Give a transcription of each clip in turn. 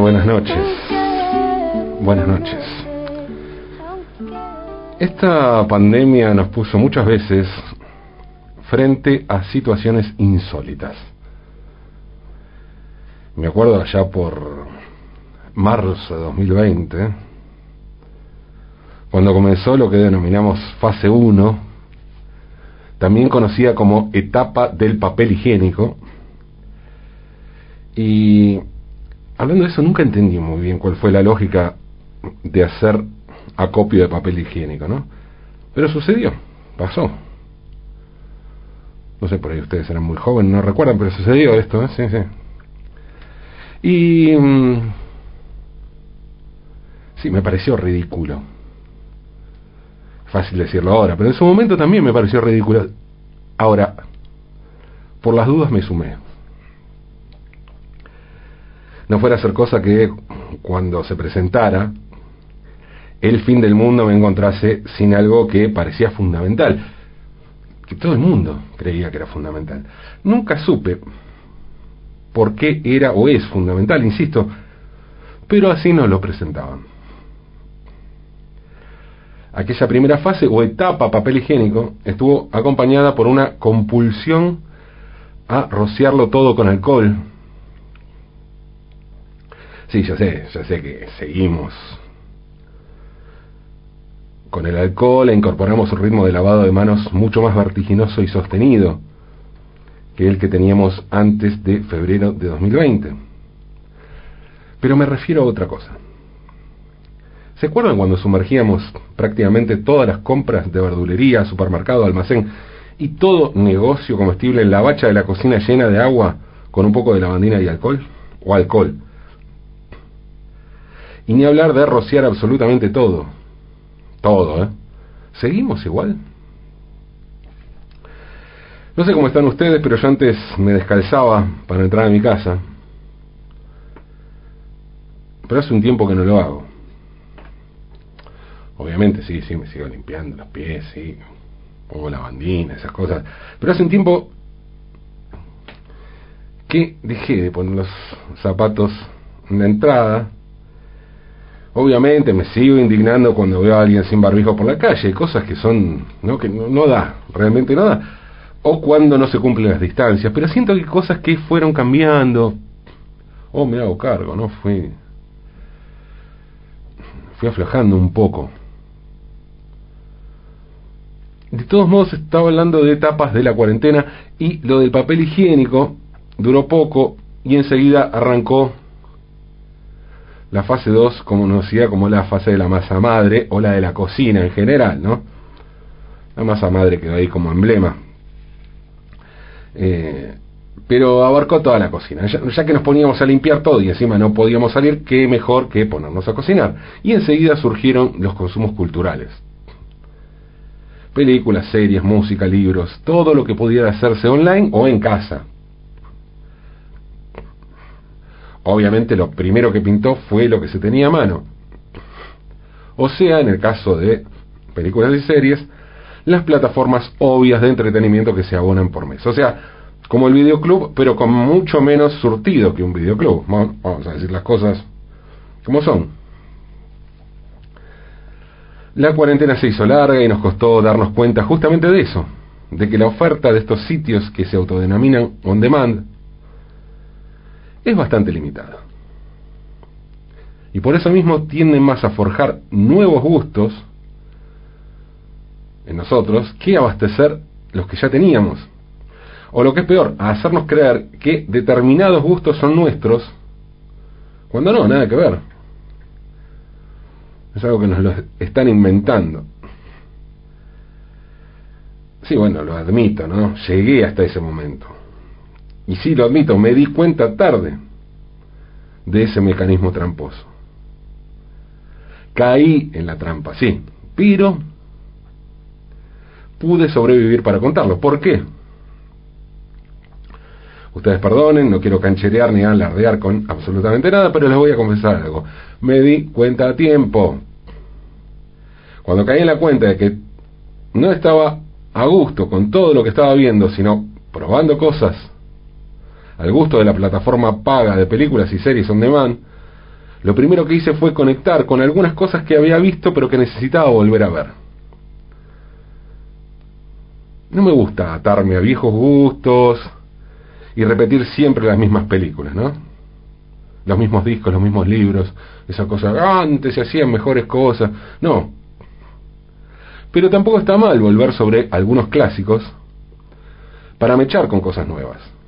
Buenas noches. Buenas noches. Esta pandemia nos puso muchas veces frente a situaciones insólitas. Me acuerdo allá por marzo de 2020, cuando comenzó lo que denominamos fase 1, también conocida como etapa del papel higiénico, y hablando de eso nunca entendí muy bien cuál fue la lógica de hacer acopio de papel higiénico, ¿no? Pero sucedió, pasó. No sé, por ahí ustedes eran muy jóvenes, no recuerdan, pero sucedió esto, ¿eh? Sí, sí. Y... Mm, sí, me pareció ridículo. Fácil decirlo ahora, pero en su momento también me pareció ridículo. Ahora, por las dudas me sumé. No fuera a ser cosa que cuando se presentara el fin del mundo me encontrase sin algo que parecía fundamental, que todo el mundo creía que era fundamental. Nunca supe por qué era o es fundamental, insisto, pero así nos lo presentaban. Aquella primera fase o etapa papel higiénico estuvo acompañada por una compulsión a rociarlo todo con alcohol. Sí, ya sé, ya sé que seguimos con el alcohol e incorporamos un ritmo de lavado de manos mucho más vertiginoso y sostenido que el que teníamos antes de febrero de 2020. Pero me refiero a otra cosa. ¿Se acuerdan cuando sumergíamos prácticamente todas las compras de verdulería, supermercado, almacén y todo negocio comestible en la bacha de la cocina llena de agua con un poco de lavandina y alcohol? O alcohol. Y ni hablar de rociar absolutamente todo. Todo, ¿eh? ¿Seguimos igual? No sé cómo están ustedes, pero yo antes me descalzaba para entrar a mi casa. Pero hace un tiempo que no lo hago. Obviamente, sí, sí, me sigo limpiando los pies, sí. Pongo la bandina, esas cosas. Pero hace un tiempo que dejé de poner los zapatos en la entrada. Obviamente me sigo indignando cuando veo a alguien sin barbijo por la calle, cosas que son, ¿no? que no, no da, realmente no da o cuando no se cumplen las distancias, pero siento que cosas que fueron cambiando, oh, me hago cargo, ¿no? Fui, fui aflojando un poco. De todos modos, estaba hablando de etapas de la cuarentena y lo del papel higiénico duró poco y enseguida arrancó la fase 2, como conocida como la fase de la masa madre o la de la cocina en general, ¿no? La masa madre quedó ahí como emblema. Eh, pero abarcó toda la cocina. Ya, que nos poníamos a limpiar todo y encima no podíamos salir, qué mejor que ponernos a cocinar. Y enseguida surgieron los consumos culturales. Películas, series, música, libros, todo lo que pudiera hacerse online o en casa. Obviamente lo primero que pintó fue lo que se tenía a mano. O sea, en el caso de películas y series, las plataformas obvias de entretenimiento que se abonan por mes. O sea, como el videoclub, pero con mucho menos surtido que un videoclub. Vamos a decir las cosas como son. La cuarentena se hizo larga y nos costó darnos cuenta justamente de eso, de que la oferta de estos sitios que se autodenominan on demand es bastante limitada. Y por eso mismo tienden más a forjar nuevos gustos en nosotros que abastecer los que ya teníamos. O lo que es peor, a hacernos creer que determinados gustos son nuestros, cuando no, nada que ver. Es algo que nos lo están inventando. Sí, bueno, lo admito, ¿no? Llegué hasta ese momento. Y sí, lo admito, me di cuenta tarde de ese mecanismo tramposo. Caí en la trampa, sí, pero pude sobrevivir para contarlo. ¿Por qué? Ustedes perdonen, no quiero cancherear ni alardear con absolutamente nada, pero les voy a confesar algo. Me di cuenta a tiempo. Cuando caí en la cuenta de que no estaba a gusto con todo lo que estaba viendo, sino probando cosas al gusto de la plataforma paga de películas y series on demand, lo primero que hice fue conectar con algunas cosas que había visto pero que necesitaba volver a ver. No me gusta atarme a viejos gustos y repetir siempre las mismas películas, ¿no? Los mismos discos, los mismos libros, esa cosa, antes se hacían mejores cosas. No. Pero tampoco está mal volver sobre algunos clásicos para mechar con cosas nuevas.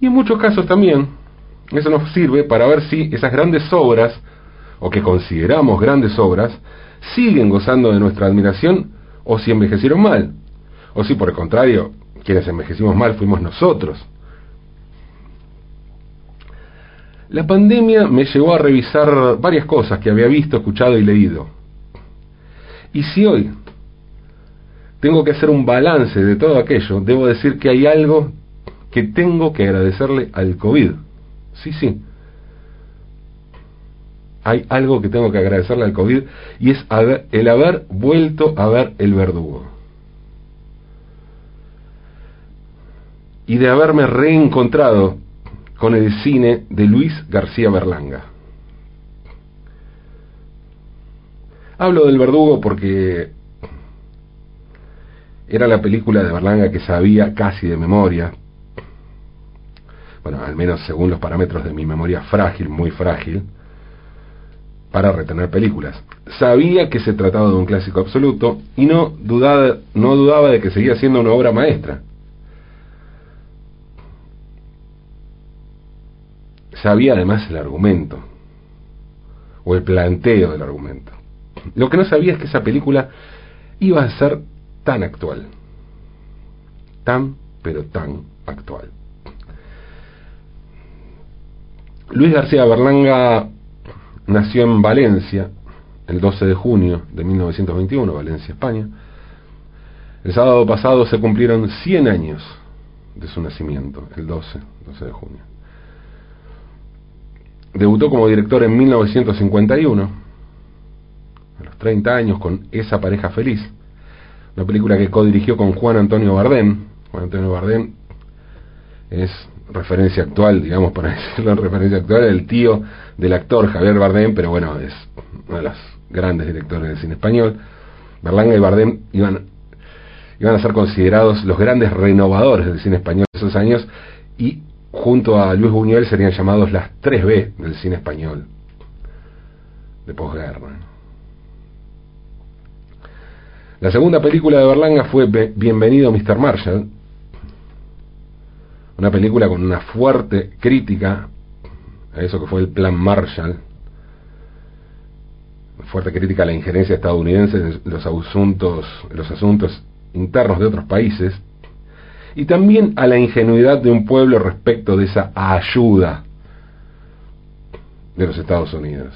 Y en muchos casos también, eso nos sirve para ver si esas grandes obras, o que consideramos grandes obras, siguen gozando de nuestra admiración o si envejecieron mal. O si por el contrario, quienes envejecimos mal fuimos nosotros. La pandemia me llevó a revisar varias cosas que había visto, escuchado y leído. Y si hoy tengo que hacer un balance de todo aquello, debo decir que hay algo que tengo que agradecerle al COVID. Sí, sí. Hay algo que tengo que agradecerle al COVID y es el haber vuelto a ver el verdugo. Y de haberme reencontrado con el cine de Luis García Berlanga. Hablo del verdugo porque era la película de Berlanga que sabía casi de memoria, bueno, al menos según los parámetros de mi memoria frágil, muy frágil, para retener películas. Sabía que se trataba de un clásico absoluto y no dudaba, no dudaba de que seguía siendo una obra maestra. Sabía además el argumento, o el planteo del argumento. Lo que no sabía es que esa película iba a ser tan actual. Tan, pero tan actual. Luis García Berlanga nació en Valencia el 12 de junio de 1921, Valencia, España. El sábado pasado se cumplieron 100 años de su nacimiento, el 12, 12 de junio. Debutó como director en 1951, a los 30 años, con Esa pareja feliz, una película que codirigió con Juan Antonio Bardem. Juan Antonio Bardem es referencia actual, digamos, para decirlo en referencia actual, el tío del actor Javier Bardem, pero bueno, es uno de los grandes directores del cine español. Berlanga y Bardem iban, iban a ser considerados los grandes renovadores del cine español de esos años y junto a Luis Buñuel serían llamados las 3B del cine español de posguerra. La segunda película de Berlanga fue Bienvenido Mr. Marshall, una película con una fuerte crítica a eso que fue el Plan Marshall, fuerte crítica a la injerencia estadounidense en los asuntos, los asuntos internos de otros países, y también a la ingenuidad de un pueblo respecto de esa ayuda de los Estados Unidos.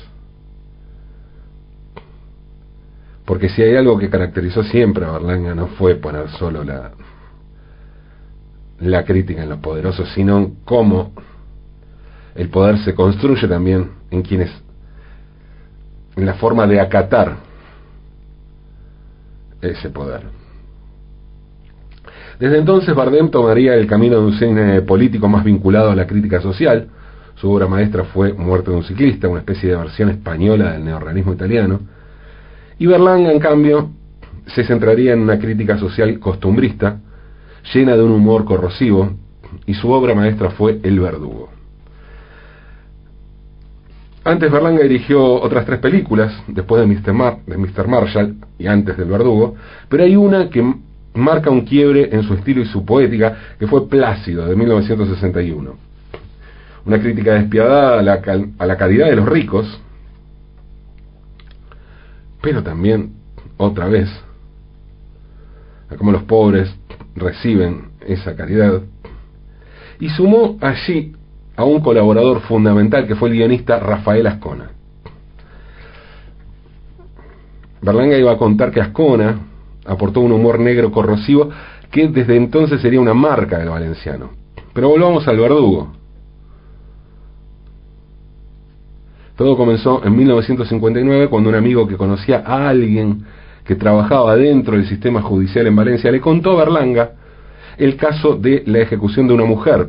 Porque si hay algo que caracterizó siempre a Berlanga no fue poner solo la, la crítica en los poderosos, sino cómo el poder se construye también en quienes, en la forma de acatar ese poder. Desde entonces Bardem tomaría el camino de un cine político más vinculado a la crítica social. Su obra maestra fue Muerte de un ciclista, una especie de versión española del neorrealismo italiano. Y Berlanga, en cambio, se centraría en una crítica social costumbrista, llena de un humor corrosivo, y su obra maestra fue El Verdugo. Antes Berlanga dirigió otras tres películas, después de Mr. de Mr. Marshall y antes del Verdugo, pero hay una que marca un quiebre en su estilo y su poética, que fue Plácido, de 1961. Una crítica despiadada a la, a la calidad de los ricos, pero también, otra vez, a cómo los pobres reciben esa caridad, y sumó allí a un colaborador fundamental que fue el guionista Rafael Ascona. Berlanga iba a contar que Ascona aportó un humor negro corrosivo que desde entonces sería una marca del valenciano. Pero volvamos al verdugo. Todo comenzó en 1959 cuando un amigo que conocía a alguien que trabajaba dentro del sistema judicial en Valencia, le contó a Berlanga el caso de la ejecución de una mujer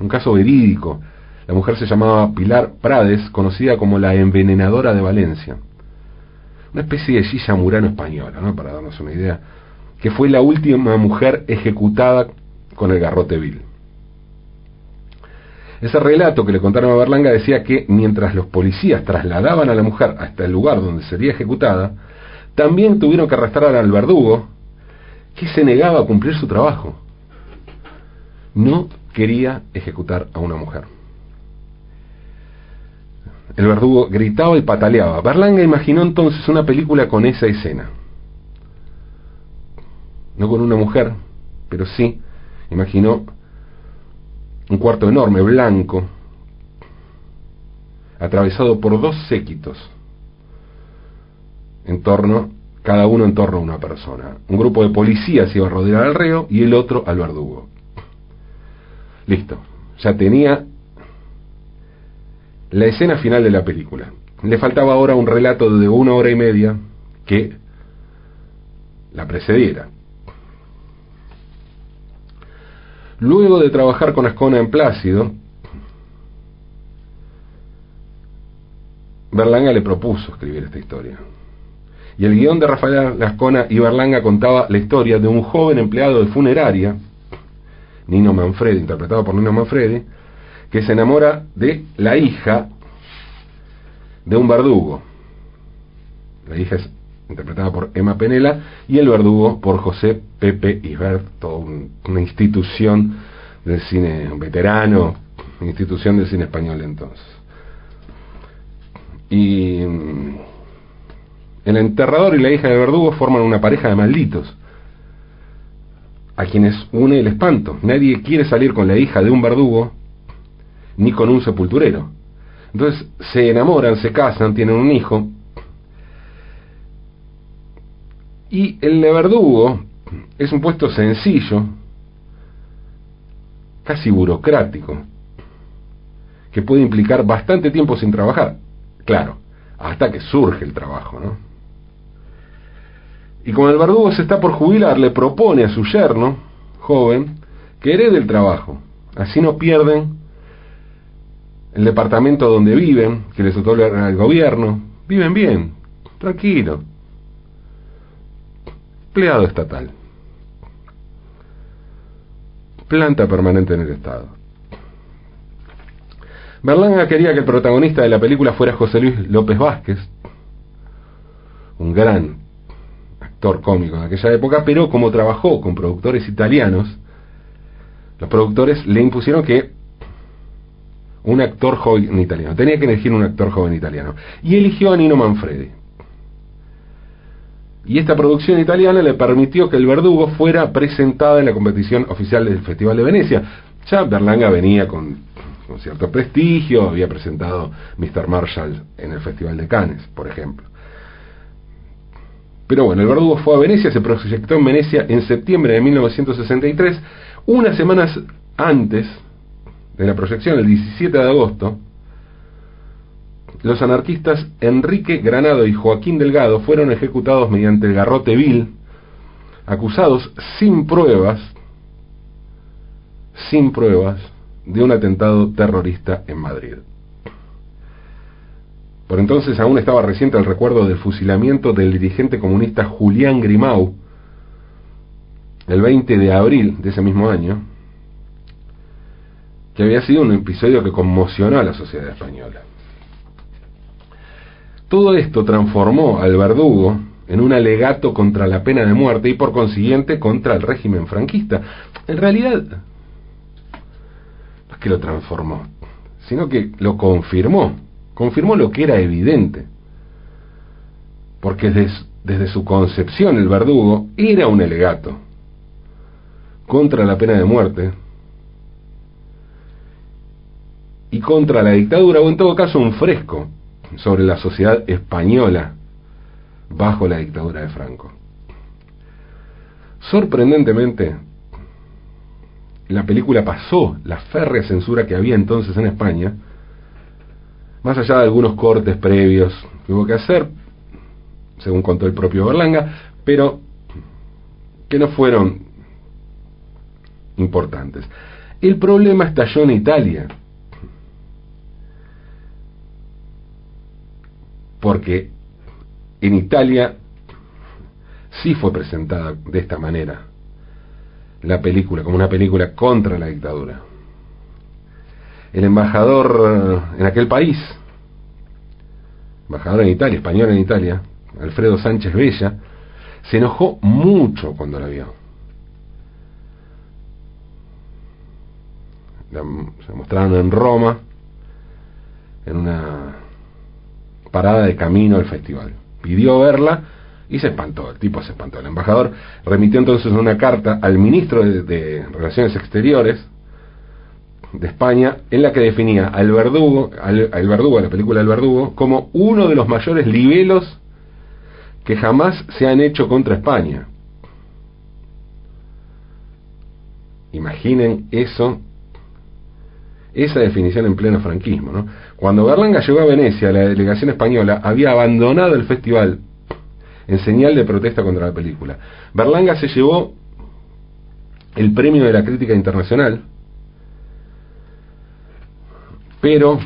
un caso verídico. La mujer se llamaba Pilar Prades, conocida como la envenenadora de Valencia. Una especie de Gilla Murano española, ¿no? para darnos una idea, que fue la última mujer ejecutada con el garrote vil. Ese relato que le contaron a Berlanga decía que mientras los policías trasladaban a la mujer hasta el lugar donde sería ejecutada, también tuvieron que arrastrar al verdugo, que se negaba a cumplir su trabajo. No quería ejecutar a una mujer. El verdugo gritaba y pataleaba. Berlanga imaginó entonces una película con esa escena. No con una mujer, pero sí imaginó un cuarto enorme, blanco, atravesado por dos séquitos, en torno, cada uno en torno a una persona. Un grupo de policías iba a rodear al reo y el otro al verdugo. Listo, ya tenía la escena final de la película. Le faltaba ahora un relato de una hora y media que la precediera. Luego de trabajar con Ascona en Plácido, Berlanga le propuso escribir esta historia. Y el guion de Rafael Ascona y Berlanga contaba la historia de un joven empleado de funeraria, Nino Manfredi, interpretado por Nino Manfredi, que se enamora de la hija de un verdugo. La hija es interpretada por Emma Penela, y El Verdugo por José Pepe Isbert, una institución del cine veterano, institución del cine español entonces. Y mm, el enterrador y la hija de Verdugo forman una pareja de malditos, a quienes une el espanto. Nadie quiere salir con la hija de un verdugo ni con un sepulturero. Entonces se enamoran, se casan, tienen un hijo, Y el de verdugo es un puesto sencillo, casi burocrático, que puede implicar bastante tiempo sin trabajar. Claro, hasta que surge el trabajo, ¿no? Y como el verdugo se está por jubilar, le propone a su yerno, joven, que herede el trabajo. Así no pierden el departamento donde viven, que les otorga el gobierno. Viven bien, tranquilo empleado estatal. Planta permanente en el Estado. Berlanga quería que el protagonista de la película fuera José Luis López Vázquez, un gran actor cómico en aquella época, pero como trabajó con productores italianos, los productores le impusieron que un actor joven italiano, tenía que elegir un actor joven italiano, y eligió a Nino Manfredi. Y esta producción italiana le permitió que el verdugo fuera presentada en la competición oficial del Festival de Venecia. Ya Berlanga venía con, cierto prestigio, había presentado Mr. Marshall en el Festival de Cannes, por ejemplo. Pero bueno, el verdugo fue a Venecia, se proyectó en Venecia en septiembre de 1963, unas semanas antes de la proyección, el 17 de agosto, los anarquistas Enrique Granado y Joaquín Delgado fueron ejecutados mediante el garrote vil, acusados sin pruebas, sin pruebas, de un atentado terrorista en Madrid. Por entonces aún estaba reciente el recuerdo del fusilamiento del dirigente comunista Julián Grimau, el 20 de abril de ese mismo año, que había sido un episodio que conmocionó a la sociedad española. Todo esto transformó al verdugo en un alegato contra la pena de muerte y por consiguiente contra el régimen franquista. En realidad, no es que lo transformó, sino que lo confirmó, confirmó lo que era evidente. Porque desde, su concepción el verdugo era un alegato contra la pena de muerte y contra la dictadura, o en todo caso un fresco sobre la sociedad española bajo la dictadura de Franco. Sorprendentemente, la película pasó la férrea censura que había entonces en España, más allá de algunos cortes previos que hubo que hacer, según contó el propio Berlanga, pero que no fueron importantes. El problema estalló en Italia. Porque en Italia sí fue presentada de esta manera la película, como una película contra la dictadura. El embajador eh, en aquel país, embajador en Italia, español en Italia, Alfredo Sánchez Bella, se enojó mucho cuando la vio. se mostraron en Roma, en una parada de camino al festival. Pidió verla y se espantó, el tipo se espantó. El embajador remitió entonces una carta al ministro de, Relaciones Exteriores de España en la que definía al verdugo, al, verdugo, la película El verdugo, como uno de los mayores libelos que jamás se han hecho contra España. Imaginen eso, esa definición en pleno franquismo. ¿no? Cuando Berlanga llegó a Venecia, la delegación española había abandonado el festival en señal de protesta contra la película. Berlanga se llevó el premio de la crítica internacional, pero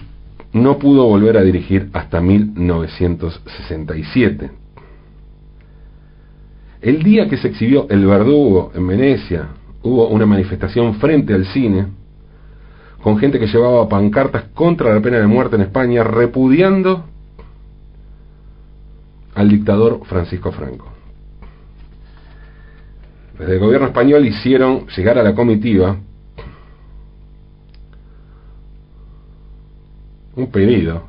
no pudo volver a dirigir hasta 1967. El día que se exhibió El Verdugo en Venecia, hubo una manifestación frente al cine con gente que llevaba pancartas contra la pena de muerte en España, repudiando al dictador Francisco Franco. Desde el gobierno español hicieron llegar a la comitiva un pedido.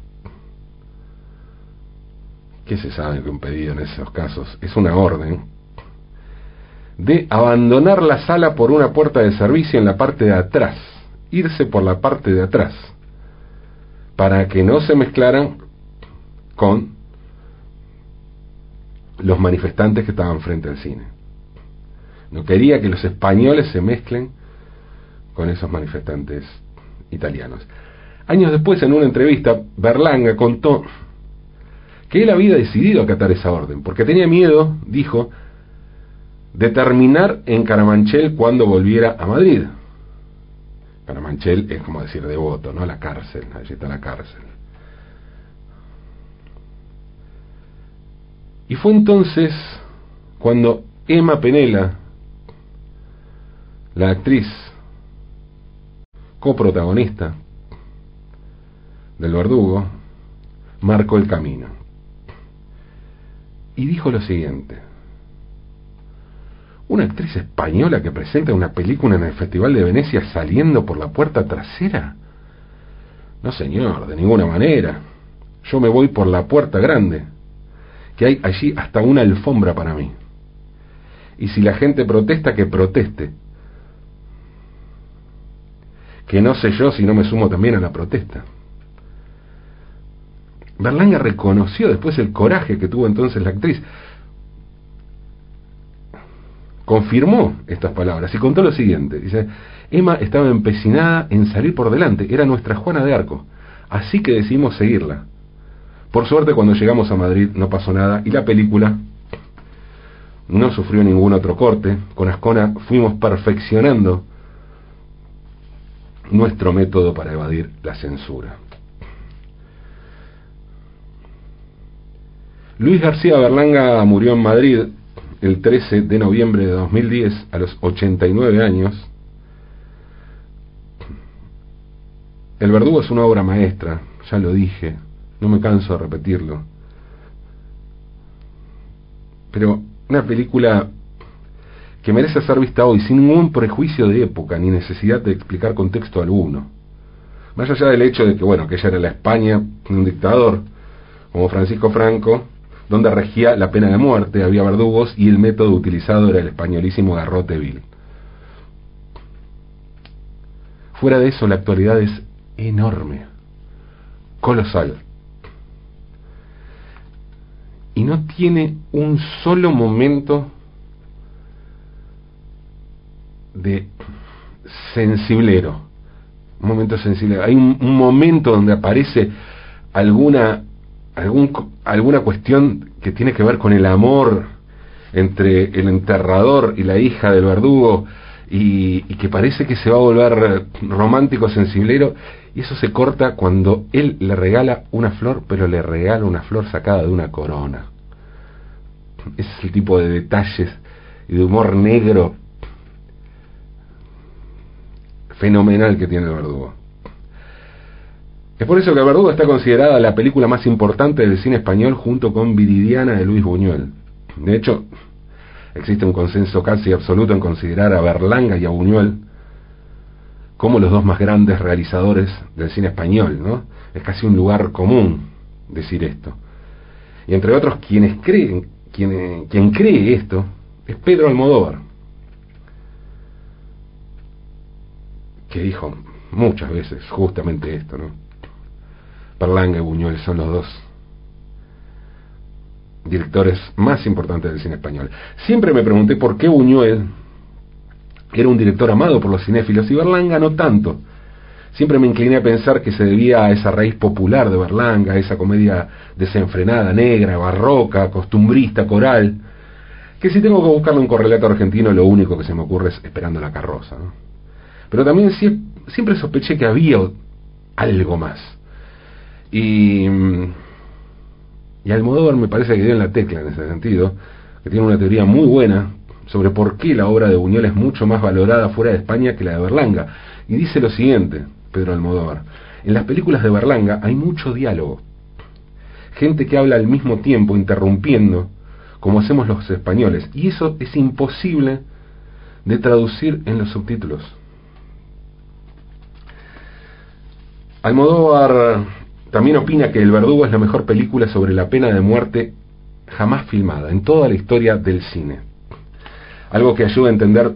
¿Qué se sabe que un pedido en esos casos? Es una orden de abandonar la sala por una puerta de servicio en la parte de atrás, irse por la parte de atrás, para que no se mezclaran con los manifestantes que estaban frente al cine. No quería que los españoles se mezclen con esos manifestantes italianos. Años después, en una entrevista, Berlanga contó que él había decidido acatar esa orden, porque tenía miedo, dijo, de terminar en Caramanchel cuando volviera a Madrid. Caramanchel es como decir devoto, ¿no? La cárcel, allí está la cárcel. Y fue entonces cuando Emma Penela, la actriz coprotagonista del verdugo, marcó el camino. Y dijo lo siguiente. Una actriz española que presenta una película en el Festival de Venecia saliendo por la puerta trasera. No, señor, de ninguna manera. Yo me voy por la puerta grande que hay allí hasta una alfombra para mí. Y si la gente protesta, que proteste. Que no sé yo si no me sumo también a la protesta. Berlanga reconoció después el coraje que tuvo entonces la actriz. Confirmó estas palabras y contó lo siguiente. Dice, Emma estaba empecinada en salir por delante, era nuestra Juana de Arco. Así que decidimos seguirla. Por suerte cuando llegamos a Madrid no pasó nada y la película no sufrió ningún otro corte. Con Ascona fuimos perfeccionando nuestro método para evadir la censura. Luis García Berlanga murió en Madrid el 13 de noviembre de 2010 a los 89 años. El Verdugo es una obra maestra, ya lo dije, no me canso de repetirlo. Pero una película que merece ser vista hoy sin ningún prejuicio de época ni necesidad de explicar contexto alguno. Más allá del hecho de que, bueno, que ella era la España de un dictador como Francisco Franco, donde regía la pena de muerte, había verdugos y el método utilizado era el españolísimo garrote vil. Fuera de eso, la actualidad es enorme, colosal y no tiene un solo momento de sensiblero. Un momento sensible. Hay un, momento donde aparece alguna, algún, alguna cuestión que tiene que ver con el amor entre el enterrador y la hija del verdugo y, que parece que se va a volver romántico, sensiblero, y eso se corta cuando él le regala una flor, pero le regala una flor sacada de una corona. Ese es el tipo de detalles y de humor negro fenomenal que tiene el verdugo. Es por eso que verdugo está considerada la película más importante del cine español junto con Viridiana de Luis Buñuel. De hecho, existe un consenso casi absoluto en considerar a Berlanga y a Buñuel como los dos más grandes realizadores del cine español, ¿no? Es casi un lugar común decir esto. Y entre otros, quienes creen, quien cree esto es Pedro Almodóvar, que dijo muchas veces justamente esto, ¿no? Berlanga y Buñuel son los dos directores más importantes del cine español. Siempre me pregunté por qué Buñuel era un director amado por los cinéfilos y Berlanga no tanto. Siempre me incliné a pensar que se debía a esa raíz popular de Berlanga, a esa comedia desenfrenada, negra, barroca, costumbrista, coral, que si tengo que buscarle un correlato argentino, lo único que se me ocurre es Esperando la carroza. Pero también siempre sospeché que había algo más. Y mm, y Almodóvar me parece que dio en la tecla en ese sentido, que tiene una teoría muy buena sobre por qué la obra de Buñuel es mucho más valorada fuera de España que la de Berlanga. Y dice lo siguiente, Pedro Almodóvar, en las películas de Berlanga hay mucho diálogo. Gente que habla al mismo tiempo, interrumpiendo, como hacemos los españoles. Y eso es imposible de traducir en los subtítulos. Almodóvar también opina que El Verdugo es la mejor película sobre la pena de muerte jamás filmada en toda la historia del cine. Algo que ayuda a entender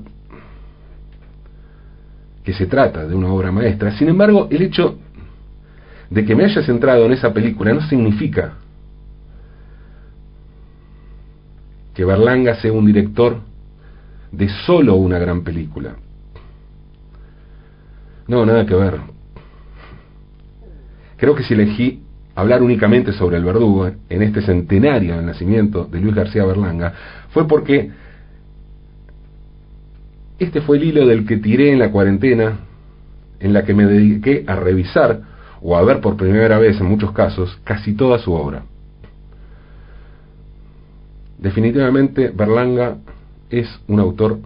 que se trata de una obra maestra. Sin embargo, el hecho de que me haya centrado en esa película no significa que Berlanga sea un director de solo una gran película. No, nada que ver. Creo que si elegí hablar únicamente sobre el verdugo en este centenario del nacimiento de Luis García Berlanga fue porque este fue el hilo del que tiré en la cuarentena en la que me dediqué a revisar o a ver por primera vez en muchos casos casi toda su obra. Definitivamente Berlanga es un autor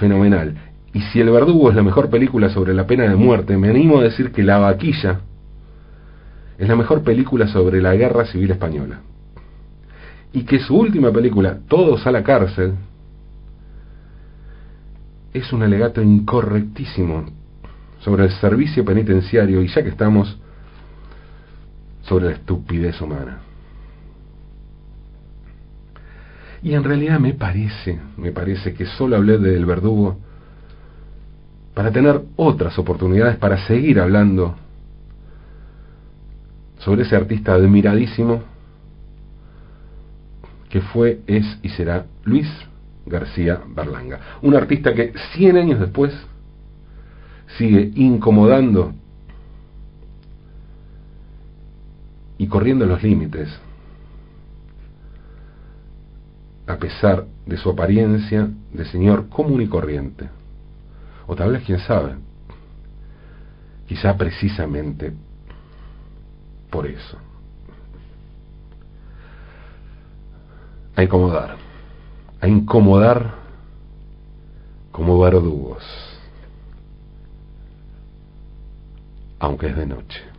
fenomenal. Y si El Verdugo es la mejor película sobre la pena de muerte, me animo a decir que La Vaquilla es la mejor película sobre la guerra civil española. Y que su última película, Todos a la cárcel, es un alegato incorrectísimo sobre el servicio penitenciario y ya que estamos sobre la estupidez humana. Y en realidad me parece, me parece que solo hablé del verdugo para tener otras oportunidades para seguir hablando sobre ese artista admiradísimo que fue, es y será Luis García Berlanga. Un artista que 100 años después sigue incomodando y corriendo los límites, a pesar de su apariencia de señor común y corriente. O tal vez, quién sabe, quizá precisamente por eso. A incomodar. A incomodar como verdugos. Aunque es de noche.